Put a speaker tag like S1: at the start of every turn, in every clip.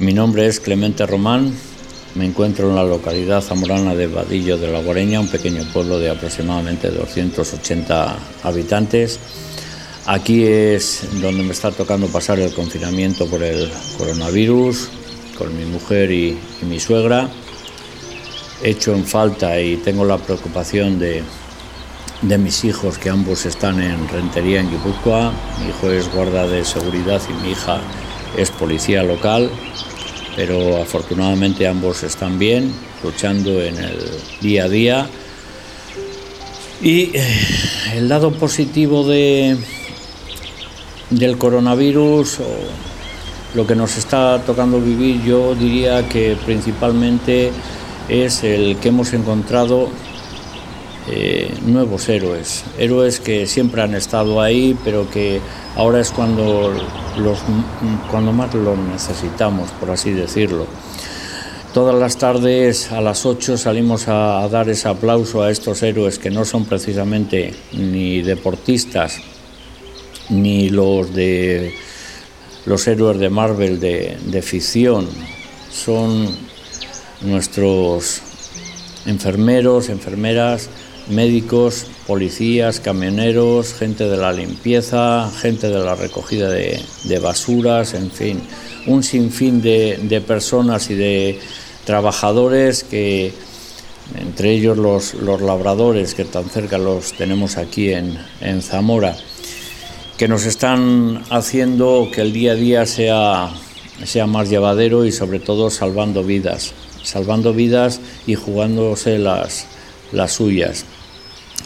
S1: Mi nombre es Clemente Román, me encuentro en la localidad zamorana de Vadillo de la Guareña, un pequeño pueblo de aproximadamente 280 habitantes. Aquí es donde me está tocando pasar el confinamiento por el coronavirus, con mi mujer y, mi suegra. Hecho en falta y tengo la preocupación de, de mis hijos, que ambos están en rentería en Guipúzcoa. Mi hijo es guarda de seguridad y mi hija es policía local, pero afortunadamente ambos están bien, luchando en el día a día. Y eh, el lado positivo de, del coronavirus, lo que nos está tocando vivir, yo diría que principalmente es el que hemos encontrado eh, nuevos héroes, héroes que siempre han estado ahí, pero que ahora es cuando, los, cuando más los necesitamos, por así decirlo. Todas las tardes a las 8 salimos a dar ese aplauso a estos héroes que no son precisamente ni deportistas, ni los de los héroes de Marvel de, ficción, son nuestros enfermeros, enfermeras, médicos, policías, camioneros, gente de la limpieza, gente de la recogida de, basuras, en fin, un sinfín de, personas y de trabajadores que, entre ellos los, labradores, que tan cerca los tenemos aquí en Zamora, que nos están haciendo que el día a día sea, sea más llevadero y sobre todo salvando vidas, salvando vidas y jugándose las, las suyas.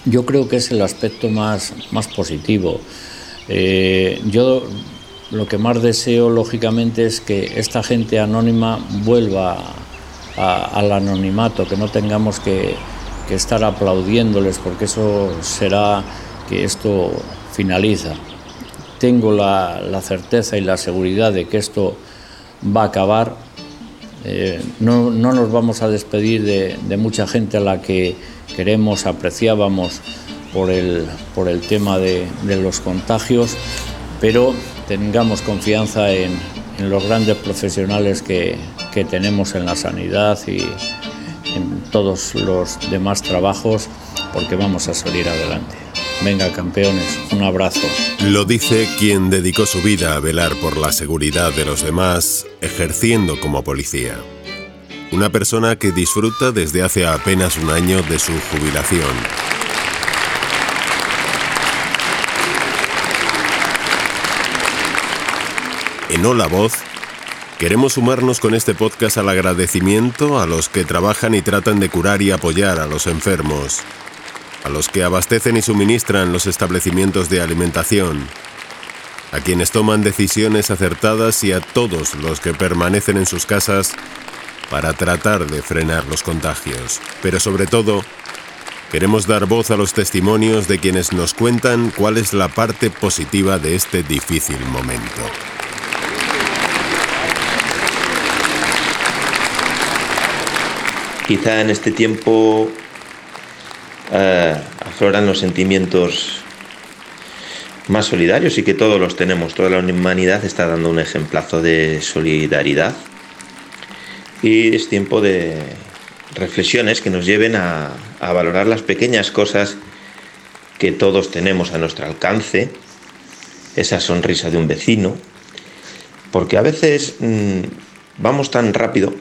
S1: Yo creo que es el aspecto más, más positivo. Eh, yo lo que más deseo, lógicamente, es que esta gente anónima vuelva al anonimato, que no tengamos que, que estar aplaudiéndoles, porque eso será que esto finaliza tengo la, certeza y la seguridad de que esto va a acabar. Eh, no, nos vamos a despedir de, mucha gente a la que queremos, apreciábamos por el, por el tema de, los contagios, pero tengamos confianza en, los grandes profesionales que, que tenemos en la sanidad y en todos los demás trabajos, porque vamos a salir adelante. Venga, campeones, un abrazo.
S2: Lo dice quien dedicó su vida a velar por la seguridad de los demás, ejerciendo como policía. Una persona que disfruta desde hace apenas un año de su jubilación. En Hola Voz, queremos sumarnos con este podcast al agradecimiento a los que trabajan y tratan de curar y apoyar a los enfermos a los que abastecen y suministran los establecimientos de alimentación, a quienes toman decisiones acertadas y a todos los que permanecen en sus casas para tratar de frenar los contagios. Pero sobre todo, queremos dar voz a los testimonios de quienes nos cuentan cuál es la parte positiva de este difícil momento.
S3: Quizá en este tiempo eh, afloran los sentimientos más solidarios y que todos los tenemos. Toda la humanidad está dando un ejemplazo de solidaridad. Y es tiempo de reflexiones que nos lleven a, valorar las pequeñas cosas que todos tenemos a nuestro alcance, esa sonrisa de un vecino, porque a veces mm, vamos tan rápido,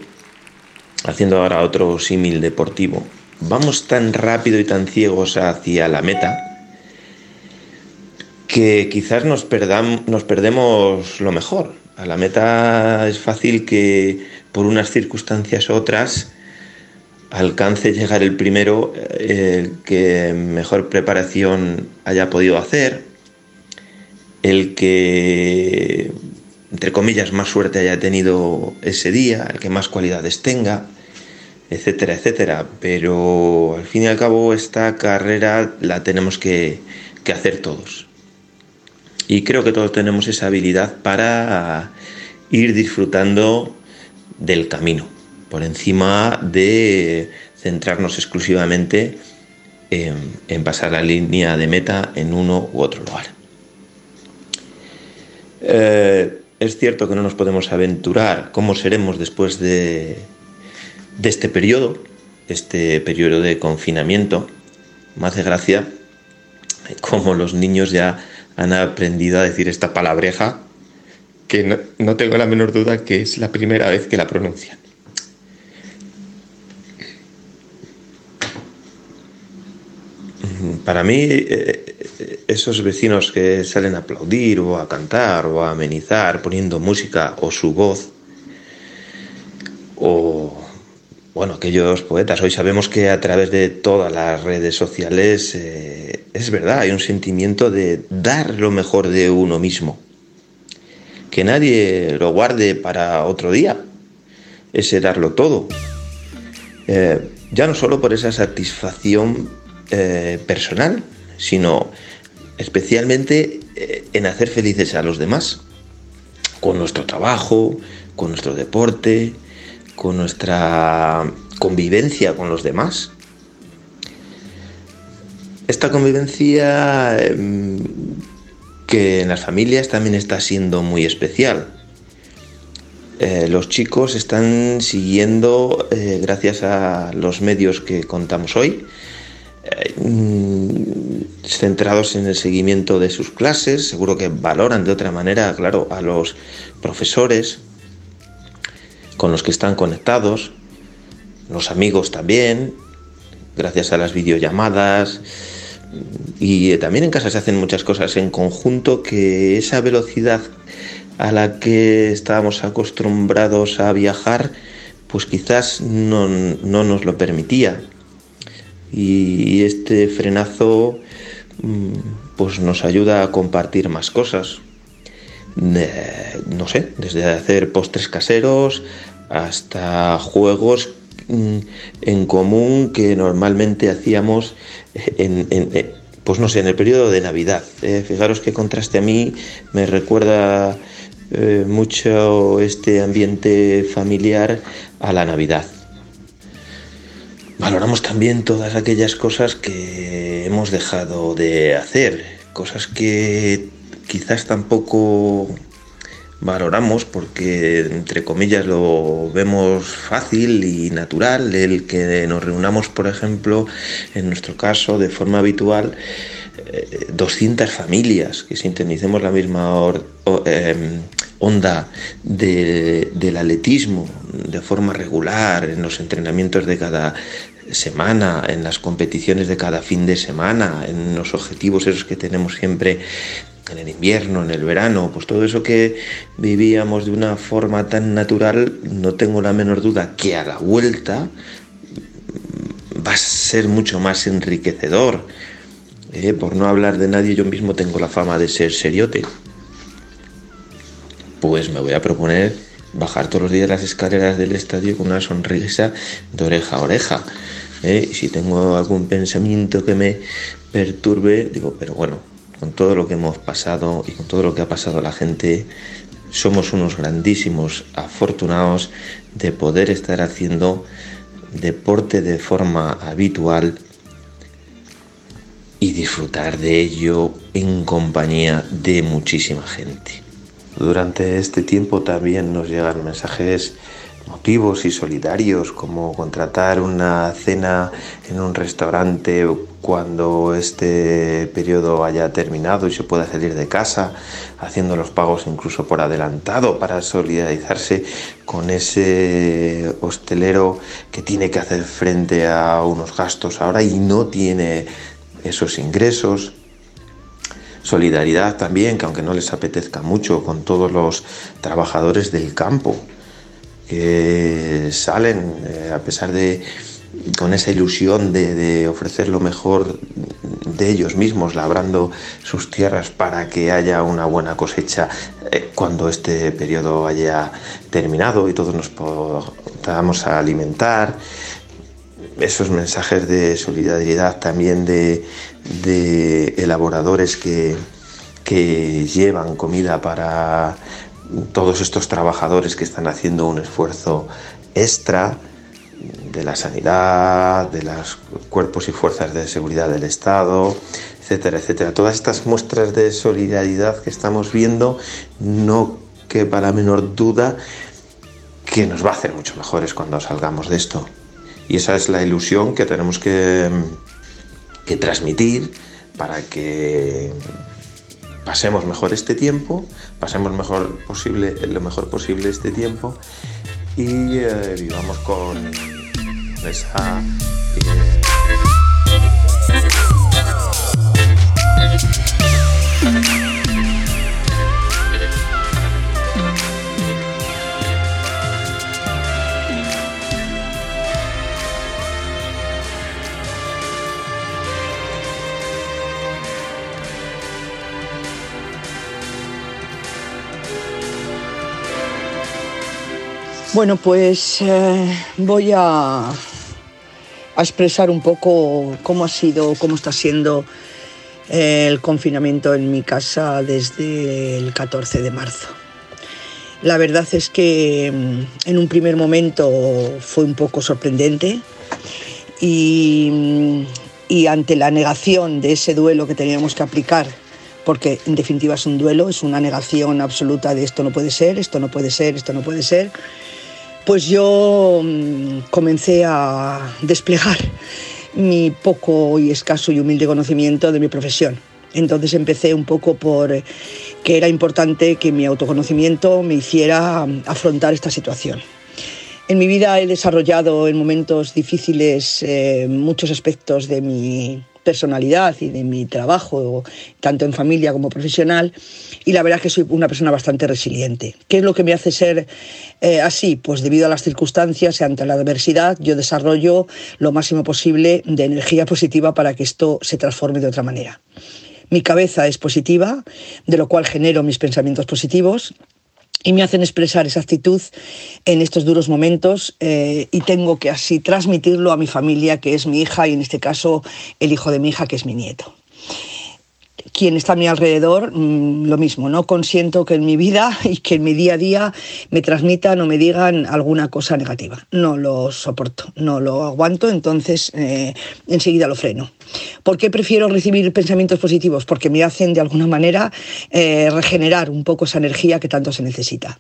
S3: haciendo ahora otro símil deportivo, vamos tan rápido y tan ciegos hacia la meta que quizás nos, nos perdemos lo mejor. A la meta es fácil que por unas circunstancias u otras alcance llegar el primero el que mejor preparación haya podido hacer, el que, entre comillas, más suerte haya tenido ese día, el que más cualidades tenga etcétera, etcétera. Pero al fin y al cabo esta carrera la tenemos que, hacer todos. Y creo que todos tenemos esa habilidad para ir disfrutando del camino, por encima de centrarnos exclusivamente en, pasar la línea de meta en uno u otro lugar. Eh, es cierto que no nos podemos aventurar cómo seremos después de, de este periodo, este periodo de confinamiento. Me hace gracia como los niños ya han aprendido a decir esta palabreja que no, no tengo la menor duda que es la primera vez que la pronuncian. Para mí, eh, esos vecinos que salen a aplaudir o a cantar o a amenizar poniendo música o su voz, o bueno, aquellos poetas, hoy sabemos que a través de todas las redes sociales eh, es verdad, hay un sentimiento de dar lo mejor de uno mismo, que nadie lo guarde para otro día, ese darlo todo. Eh, ya no solo por esa satisfacción eh, personal, sino especialmente eh, en hacer felices a los demás, con nuestro trabajo, con nuestro deporte, con nuestra convivencia con los demás. Esta convivencia em, que en las familias también está siendo muy especial. Eh, los chicos están siguiendo, gracias a los medios que contamos hoy, Mm, centrados en el seguimiento de sus clases, seguro que valoran de otra manera, claro, a los profesores con los que están conectados, los amigos también, gracias a las videollamadas. Y también en casa se hacen muchas cosas en conjunto que esa velocidad a la que estábamos acostumbrados a viajar, pues quizás no, no nos lo permitía y este frenazo mm, pues nos ayuda a compartir más cosas. no sé, desde hacer postres caseros hasta juegos en común que normalmente hacíamos en, pues no sé, en el periodo de Navidad. Eh, fijaros qué contraste a mí me recuerda eh, mucho este ambiente familiar a la Navidad valoramos también todas aquellas cosas que hemos dejado de hacer, cosas que quizás tampoco valoramos porque entre comillas lo vemos fácil y natural el que nos reunamos por ejemplo en nuestro caso de forma habitual 200 eh, familias que sintonicemos la misma em, onda del atletismo de forma regular en los entrenamientos de cada semana, en las competiciones de cada fin de semana, en los objetivos esos que tenemos siempre en el invierno, en el verano, pues todo eso que vivíamos de una forma tan natural, no tengo la menor duda que a la vuelta va a ser mucho más enriquecedor. Eh, por no hablar de nadie, yo mismo tengo la fama de ser seriote. Pues me voy a proponer bajar todos los días las escaleras del estadio con una sonrisa de oreja a oreja. ¿eh? Si tengo algún pensamiento que me perturbe, digo, pero bueno, con todo lo que hemos pasado y con todo lo que ha pasado la gente, somos unos grandísimos afortunados de poder estar haciendo deporte de forma habitual y disfrutar de ello en compañía de muchísima gente. Durante este tiempo también nos llegan mensajes motivos y solidarios como contratar una cena en un restaurante cuando este periodo haya terminado y se pueda salir de casa, haciendo los pagos incluso por adelantado para solidarizarse con ese hostelero que tiene que hacer frente a unos gastos ahora y no tiene esos ingresos. Solidaridad también, que aunque no les apetezca mucho, con todos los trabajadores del campo, que salen eh, a pesar de con esa ilusión de, ofrecer lo mejor de ellos mismos, labrando sus tierras para que haya una buena cosecha eh, cuando este periodo haya terminado y todos nos podamos alimentar. Esos mensajes de solidaridad también de, elaboradores que, que llevan comida para todos estos trabajadores que están haciendo un esfuerzo extra de la sanidad, de los cuerpos y fuerzas de seguridad del Estado, etcétera, etcétera. Todas estas muestras de solidaridad que estamos viendo no quepa la menor duda que nos va a hacer mucho mejores cuando salgamos de esto. Y esa es la ilusión que tenemos que, que transmitir para que pasemos mejor este tiempo, pasemos lo mejor posible este tiempo y eh, vivamos con Eh,
S4: Bueno, pues eh, voy a, a, expresar un poco cómo ha sido, cómo está siendo eh, el confinamiento en mi casa desde el 14 de marzo. La verdad es que mm, en un primer momento fue un poco sorprendente y, mm, y ante la negación de ese duelo que teníamos que aplicar porque en definitiva es un duelo, es una negación absoluta de esto no puede ser, esto no puede ser, esto no puede ser pues yo mm, comencé a desplegar mi poco y escaso y humilde conocimiento de mi profesión. Entonces empecé un poco por eh, que era importante que mi autoconocimiento me hiciera mm, afrontar esta situación. En mi vida he desarrollado en momentos difíciles eh, muchos aspectos de mi personalidad y de mi trabajo, tanto en familia como profesional, y la verdad es que soy una persona bastante resiliente. ¿Qué es lo que me hace ser eh, así? Pues debido a las circunstancias y ante la adversidad, yo desarrollo lo máximo posible de energía positiva para que esto se transforme de otra manera. Mi cabeza es positiva, de lo cual genero mis pensamientos positivos y me hacen expresar esa actitud en estos duros momentos eh, y tengo que así transmitirlo a mi familia, que es mi hija, y en este caso el hijo de mi hija, que es mi nieto quien está a mi alrededor, mm, lo mismo, no consiento que en mi vida y que en mi día a día me transmitan o me digan alguna cosa negativa. No lo soporto, no lo aguanto, entonces eh, enseguida lo freno. ¿Por qué prefiero recibir pensamientos positivos? Porque me hacen de alguna manera eh, regenerar un poco esa energía que tanto se necesita.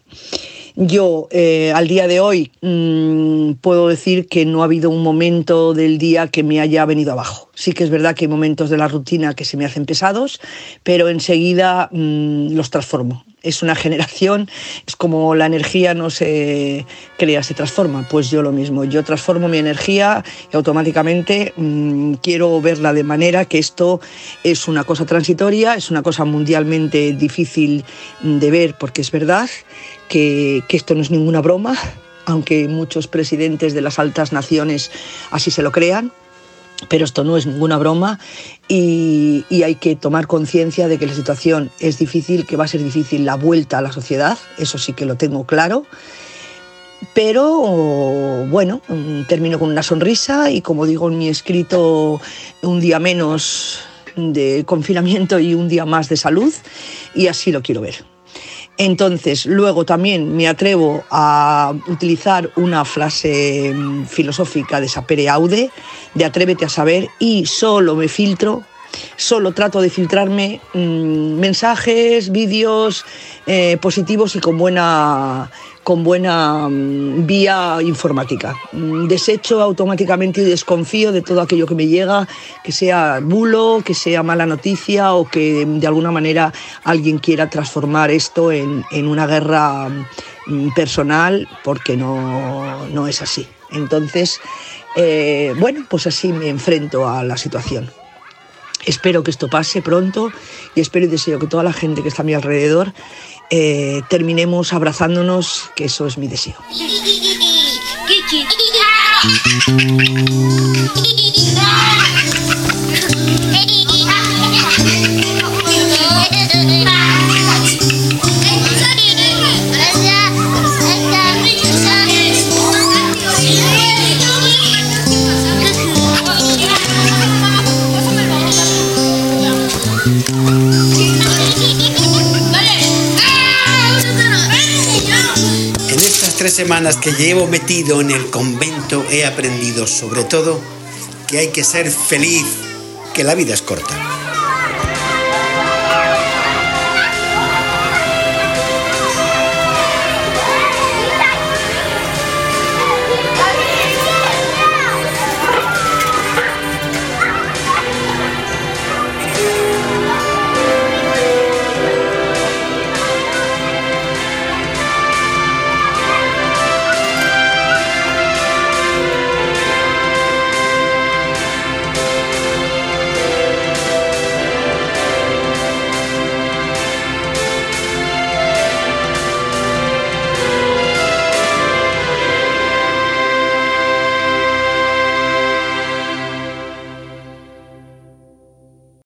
S4: Yo eh, al día de hoy mmm, puedo decir que no ha habido un momento del día que me haya venido abajo. Sí que es verdad que hay momentos de la rutina que se me hacen pesados, pero enseguida mmm, los transformo. Es una generación, es como la energía no se crea, se transforma. Pues yo lo mismo, yo transformo mi energía y automáticamente mmm, quiero verla de manera que esto es una cosa transitoria, es una cosa mundialmente difícil de ver porque es verdad que esto no es ninguna broma, aunque muchos presidentes de las altas naciones así se lo crean, pero esto no es ninguna broma y, y hay que tomar conciencia de que la situación es difícil, que va a ser difícil la vuelta a la sociedad, eso sí que lo tengo claro. Pero bueno, termino con una sonrisa y como digo en mi escrito, un día menos de confinamiento y un día más de salud y así lo quiero ver. Entonces, luego también me atrevo a utilizar una frase mm, filosófica de Sapere Aude, de atrévete a saber, y solo me filtro, solo trato de filtrarme mmm, mensajes, vídeos eh, positivos y con buena con buena mm, vía informática. Mm, desecho automáticamente y desconfío de todo aquello que me llega, que sea bulo, que sea mala noticia o que de alguna manera alguien quiera transformar esto en, en una guerra mm, personal, porque no, no es así. Entonces, eh, bueno, pues así me enfrento a la situación. Espero que esto pase pronto y espero y deseo que toda la gente que está a mi alrededor eh, terminemos abrazándonos, que eso es mi deseo.
S5: Semanas que llevo metido en el convento he aprendido sobre todo que hay que ser feliz, que la vida es corta.